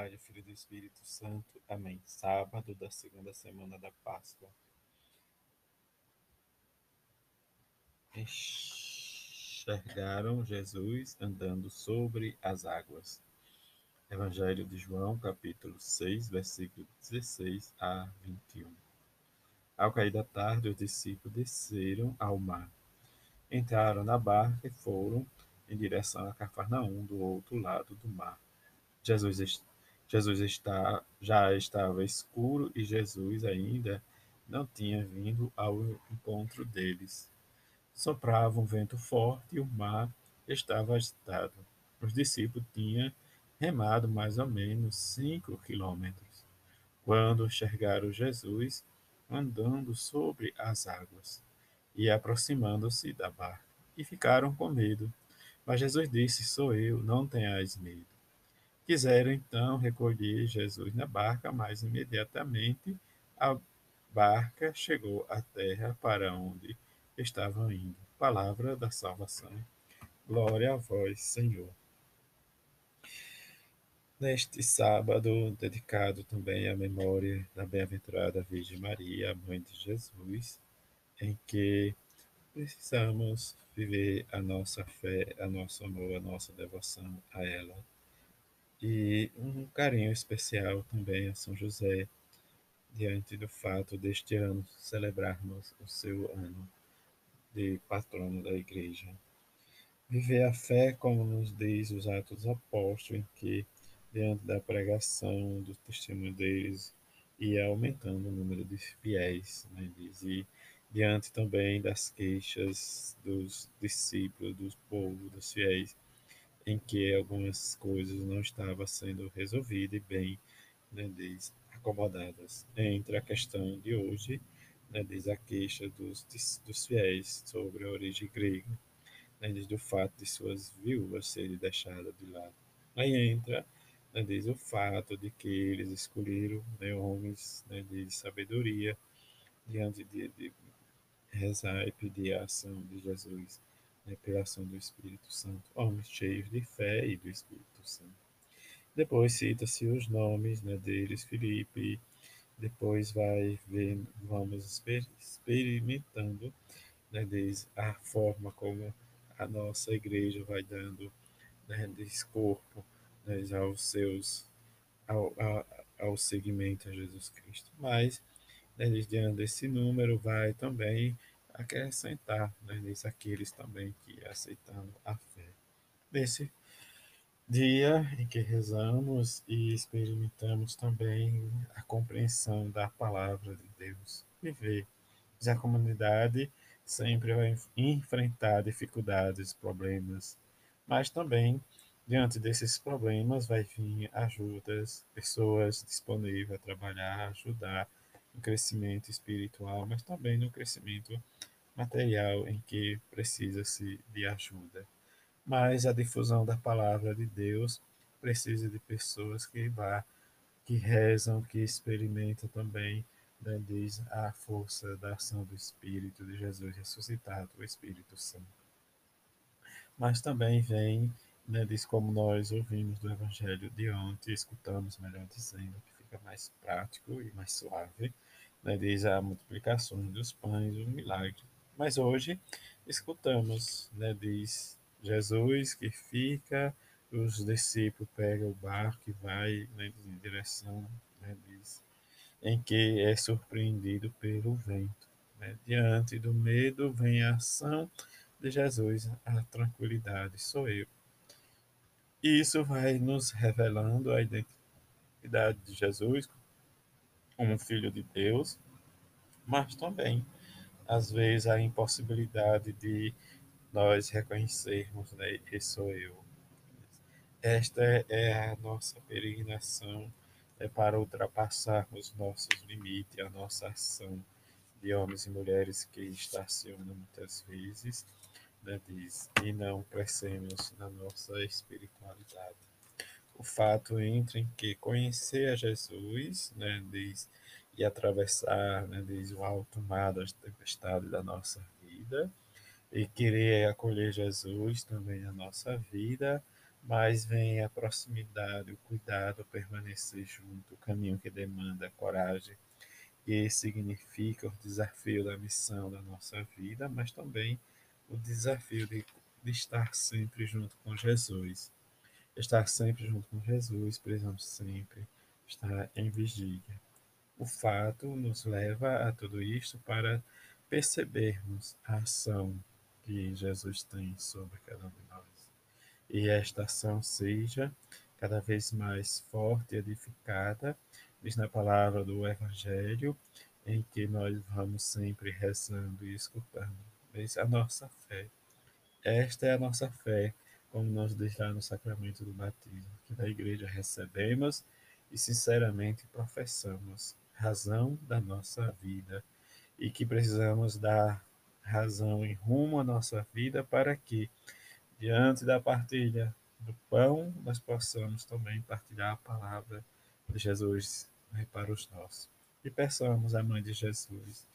Pai, Filho e do Espírito Santo. Amém. Sábado da segunda semana da Páscoa. Enxergaram Jesus andando sobre as águas. Evangelho de João, capítulo 6, versículo 16 a 21. Ao cair da tarde, os discípulos desceram ao mar. Entraram na barca e foram em direção a Cafarnaum, do outro lado do mar. Jesus, Jesus está, já estava escuro e Jesus ainda não tinha vindo ao encontro deles. Soprava um vento forte e o mar estava agitado. Os discípulos tinham remado mais ou menos cinco quilômetros, quando enxergaram Jesus andando sobre as águas e aproximando-se da barca, e ficaram com medo. Mas Jesus disse: Sou eu, não tenhais medo. Quiseram então recolher Jesus na barca, mas imediatamente a barca chegou à terra para onde estavam indo. Palavra da salvação. Glória a vós, Senhor. Neste sábado, dedicado também à memória da bem-aventurada Virgem Maria, mãe de Jesus, em que precisamos viver a nossa fé, a nosso amor, a nossa devoção a ela. E um carinho especial também a São José, diante do fato deste ano celebrarmos o seu ano de patrono da Igreja. Viver a fé, como nos diz os Atos Apóstolos, em que diante da pregação, do testemunho deles, ia aumentando o número de fiéis, né, diz, e diante também das queixas dos discípulos, do povo, dos fiéis, em que algumas coisas não estavam sendo resolvidas e bem, né, diz, acomodadas. Entre a questão de hoje, né, diz a queixa dos, dos fiéis sobre a origem grega, né, diz do fato de suas viúvas serem deixadas de lado. Aí entra né, diz o fato de que eles escolheram né, homens né, de sabedoria diante de, de rezar e pedir a ação de Jesus, né, pela ação do Espírito Santo, homens cheios de fé e do Espírito Santo. Depois cita-se os nomes né, deles, Filipe, depois vai ver, vamos experimentando né, diz, a forma como a nossa igreja vai dando né, desse corpo né, aos seus ao, ao, ao segmento a Jesus Cristo. Mas, né, diante desse número, vai também acrescentar né, aqueles também que aceitando a fé. Nesse dia em que rezamos e experimentamos também a compreensão da palavra de Deus. Viver. A comunidade sempre vai enfrentar dificuldades, problemas, mas também Diante desses problemas, vai vir ajudas, pessoas disponíveis a trabalhar, ajudar no crescimento espiritual, mas também no crescimento material em que precisa-se de ajuda. Mas a difusão da palavra de Deus precisa de pessoas que vá, que rezam, que experimentam também, né, diz a força da ação do Espírito de Jesus ressuscitado, o Espírito Santo. Mas também vem né, diz como nós ouvimos do Evangelho de ontem, escutamos, melhor dizendo, que fica mais prático e mais suave, né, diz a multiplicação dos pães, o milagre. Mas hoje escutamos, né, diz Jesus que fica, os discípulos pegam o barco e vai né, em direção, né, diz, em que é surpreendido pelo vento. Né? Diante do medo vem a ação de Jesus, a tranquilidade, sou eu. E isso vai nos revelando a identidade de Jesus como filho de Deus, mas também, às vezes, a impossibilidade de nós reconhecermos, né, que sou eu. Esta é a nossa peregrinação é para ultrapassarmos nossos limites, a nossa ação de homens e mulheres que estacionam muitas vezes né, diz, e não crescemos na nossa espiritualidade. O fato entre em que conhecer a Jesus, né, diz, e atravessar, né, o alto mar das tempestades da nossa vida, e querer acolher Jesus também na nossa vida, mas vem a proximidade, o cuidado, permanecer junto, o caminho que demanda coragem, e significa o desafio da missão da nossa vida, mas também o desafio de, de estar sempre junto com Jesus. Estar sempre junto com Jesus, precisamos sempre estar em vigília. O fato nos leva a tudo isto para percebermos a ação que Jesus tem sobre cada um de nós. E esta ação seja cada vez mais forte e edificada, diz na palavra do Evangelho, em que nós vamos sempre rezando e escutando. Diz a nossa fé. Esta é a nossa fé, como nos diz lá no sacramento do batismo, que da igreja recebemos e sinceramente professamos, razão da nossa vida, e que precisamos dar razão e rumo à nossa vida para que, diante da partilha do pão, nós possamos também partilhar a palavra de Jesus né, para os nossos. E peçamos à Mãe de Jesus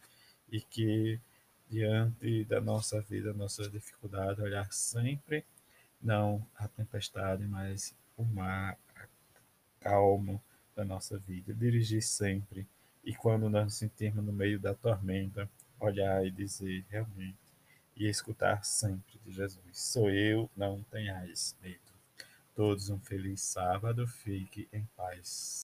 e que, diante da nossa vida, nossa dificuldade, olhar sempre não a tempestade, mas o mar calmo da nossa vida, dirigir sempre e quando nós nos sentirmos no meio da tormenta, olhar e dizer realmente e escutar sempre de Jesus: Sou eu, não tenhais medo. Todos um feliz sábado, fique em paz.